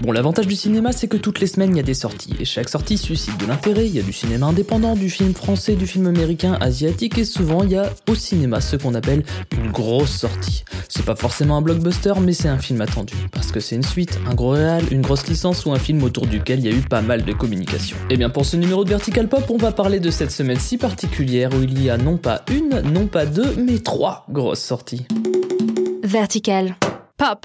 Bon, l'avantage du cinéma, c'est que toutes les semaines, il y a des sorties, et chaque sortie suscite de l'intérêt, il y a du cinéma indépendant, du film français, du film américain, asiatique, et souvent, il y a au cinéma ce qu'on appelle une grosse sortie. C'est pas forcément un blockbuster, mais c'est un film attendu, parce que c'est une suite, un gros réal, une grosse licence ou un film autour duquel il y a eu pas mal de communication. Et bien pour ce numéro de Vertical Pop, on va parler de cette semaine si particulière où il y a non pas une, non pas deux, mais trois grosses sorties. Vertical Pop.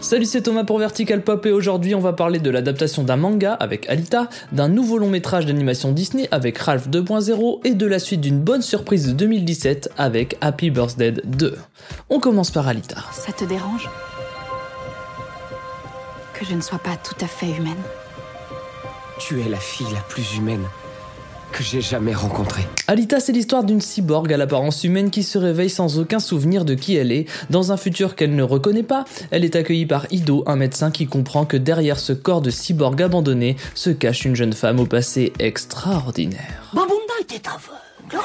Salut c'est Thomas pour Vertical Pop et aujourd'hui on va parler de l'adaptation d'un manga avec Alita, d'un nouveau long métrage d'animation Disney avec Ralph 2.0 et de la suite d'une bonne surprise de 2017 avec Happy Birthday 2. On commence par Alita. Ça te dérange Que je ne sois pas tout à fait humaine? Tu es la fille la plus humaine que j'ai jamais rencontré. Alita, c'est l'histoire d'une cyborg à l'apparence humaine qui se réveille sans aucun souvenir de qui elle est. Dans un futur qu'elle ne reconnaît pas, elle est accueillie par Ido, un médecin qui comprend que derrière ce corps de cyborg abandonné se cache une jeune femme au passé extraordinaire. Babunda était aveugle.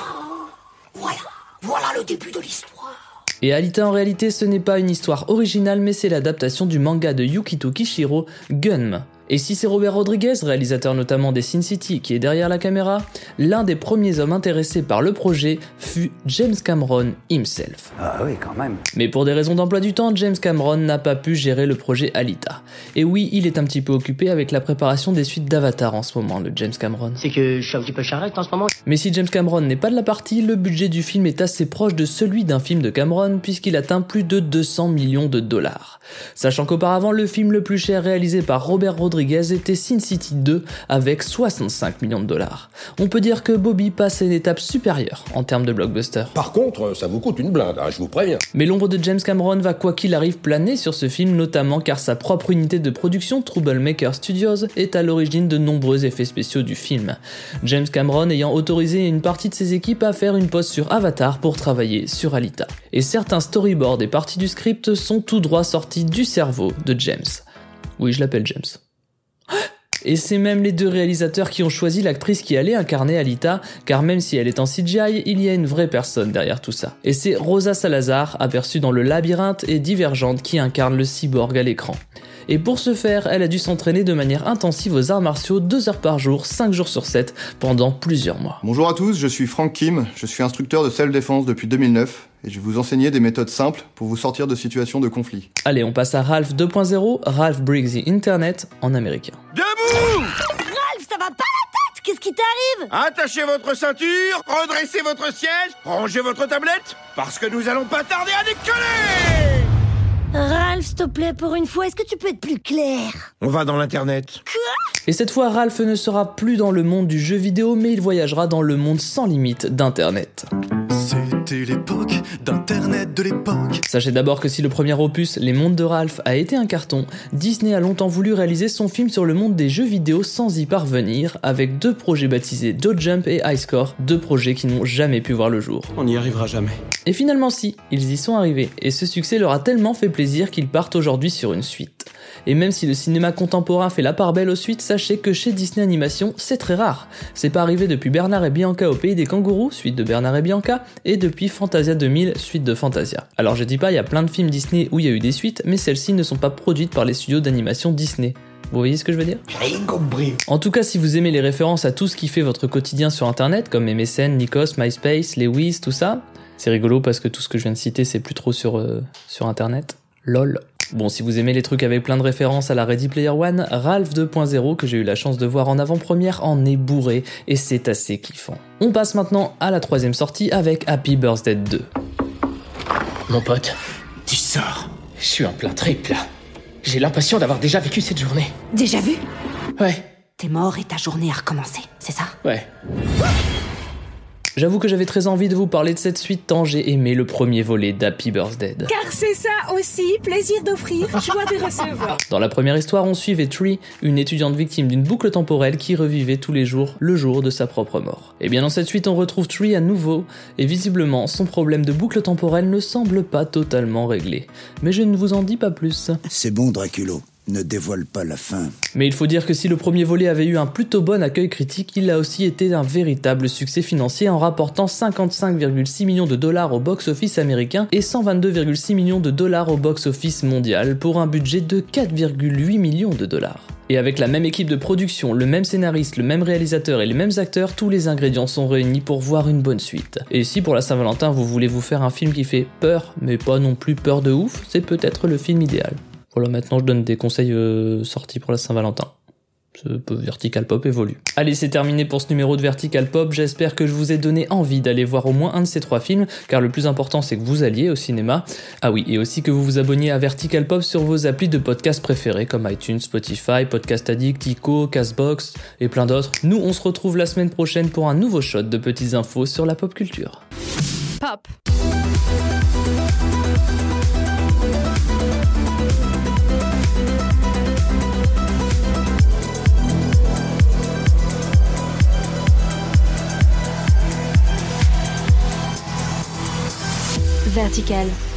Voilà, voilà le début de l'histoire. Et Alita en réalité ce n'est pas une histoire originale mais c'est l'adaptation du manga de Yukito Kishiro, Gunm. Et si c'est Robert Rodriguez, réalisateur notamment des Sin City, qui est derrière la caméra, l'un des premiers hommes intéressés par le projet fut James Cameron himself. Ah oui, quand même. Mais pour des raisons d'emploi du temps, James Cameron n'a pas pu gérer le projet Alita. Et oui, il est un petit peu occupé avec la préparation des suites d'Avatar en ce moment, le James Cameron. C'est que je suis un petit peu charrette en ce moment. Mais si James Cameron n'est pas de la partie, le budget du film est assez proche de celui d'un film de Cameron puisqu'il atteint plus de 200 millions de dollars. Sachant qu'auparavant, le film le plus cher réalisé par Robert Rodriguez était Sin City 2 avec 65 millions de dollars. On peut dire que Bobby passe à une étape supérieure en termes de blockbuster. Par contre, ça vous coûte une blinde, hein, je vous préviens. Mais l'ombre de James Cameron va quoi qu'il arrive planer sur ce film, notamment car sa propre unité de production, Troublemaker Studios, est à l'origine de nombreux effets spéciaux du film. James Cameron ayant autorisé une partie de ses équipes à faire une pause sur Avatar pour travailler sur Alita. Et certains storyboards et parties du script sont tout droit sortis du cerveau de James. Oui, je l'appelle James. Et c'est même les deux réalisateurs qui ont choisi l'actrice qui allait incarner Alita, car même si elle est en CGI, il y a une vraie personne derrière tout ça. Et c'est Rosa Salazar, aperçue dans le labyrinthe et divergente, qui incarne le cyborg à l'écran. Et pour ce faire, elle a dû s'entraîner de manière intensive aux arts martiaux 2 heures par jour, 5 jours sur 7, pendant plusieurs mois. Bonjour à tous, je suis Frank Kim, je suis instructeur de self-défense depuis 2009 et je vais vous enseigner des méthodes simples pour vous sortir de situations de conflit. Allez, on passe à Ralph 2.0, Ralph Breaks the Internet en américain. Ralph, ça va pas la tête Qu'est-ce qui t'arrive? Attachez votre ceinture, redressez votre siège, rangez votre tablette, parce que nous allons pas tarder à décoller Ralph, s'il te plaît, pour une fois, est-ce que tu peux être plus clair? On va dans l'internet. Et cette fois, Ralph ne sera plus dans le monde du jeu vidéo, mais il voyagera dans le monde sans limite d'Internet. C'était l'époque d'Internet de l'époque. Sachez d'abord que si le premier opus, Les Mondes de Ralph, a été un carton, Disney a longtemps voulu réaliser son film sur le monde des jeux vidéo sans y parvenir, avec deux projets baptisés Dodge Jump et High Score, deux projets qui n'ont jamais pu voir le jour. On n'y arrivera jamais. Et finalement si, ils y sont arrivés, et ce succès leur a tellement fait plaisir qu'ils partent aujourd'hui sur une suite. Et même si le cinéma contemporain fait la part belle aux suites, sachez que chez Disney Animation, c'est très rare. C'est pas arrivé depuis Bernard et Bianca au pays des kangourous, suite de Bernard et Bianca, et depuis Fantasia 2000, suite de Fantasia. Alors je dis pas, il y a plein de films Disney où il y a eu des suites, mais celles-ci ne sont pas produites par les studios d'animation Disney. Vous voyez ce que je veux dire? J'ai compris. En tout cas, si vous aimez les références à tout ce qui fait votre quotidien sur internet, comme MSN, Nikos, MySpace, les Wiz, tout ça, c'est rigolo parce que tout ce que je viens de citer, c'est plus trop sur, euh, sur internet. LOL. Bon, si vous aimez les trucs avec plein de références à la Ready Player One, Ralph 2.0, que j'ai eu la chance de voir en avant-première, en est bourré, et c'est assez kiffant. On passe maintenant à la troisième sortie avec Happy Birthday 2. Mon pote, tu sors. Je suis en plein trip là. J'ai l'impression d'avoir déjà vécu cette journée. Déjà vu? Ouais, T'es mort et ta journée a recommencé, c'est ça? Ouais. J'avoue que j'avais très envie de vous parler de cette suite tant j'ai aimé le premier volet d'Happy Birthday. Car c'est ça aussi, plaisir d'offrir, joie de recevoir. Dans la première histoire, on suivait Tree, une étudiante victime d'une boucle temporelle qui revivait tous les jours le jour de sa propre mort. Et bien dans cette suite, on retrouve Tree à nouveau, et visiblement, son problème de boucle temporelle ne semble pas totalement réglé. Mais je ne vous en dis pas plus. C'est bon, Draculo. Ne dévoile pas la fin. Mais il faut dire que si le premier volet avait eu un plutôt bon accueil critique, il a aussi été un véritable succès financier en rapportant 55,6 millions de dollars au box-office américain et 122,6 millions de dollars au box-office mondial pour un budget de 4,8 millions de dollars. Et avec la même équipe de production, le même scénariste, le même réalisateur et les mêmes acteurs, tous les ingrédients sont réunis pour voir une bonne suite. Et si pour la Saint-Valentin vous voulez vous faire un film qui fait peur, mais pas non plus peur de ouf, c'est peut-être le film idéal. Voilà, maintenant je donne des conseils euh, sortis pour la Saint-Valentin. Ce Vertical Pop évolue. Allez, c'est terminé pour ce numéro de Vertical Pop. J'espère que je vous ai donné envie d'aller voir au moins un de ces trois films, car le plus important c'est que vous alliez au cinéma. Ah oui, et aussi que vous vous abonniez à Vertical Pop sur vos applis de podcast préférés comme iTunes, Spotify, Podcast Addict, Ico, Castbox et plein d'autres. Nous, on se retrouve la semaine prochaine pour un nouveau shot de petites infos sur la pop culture. Pop. Vertical.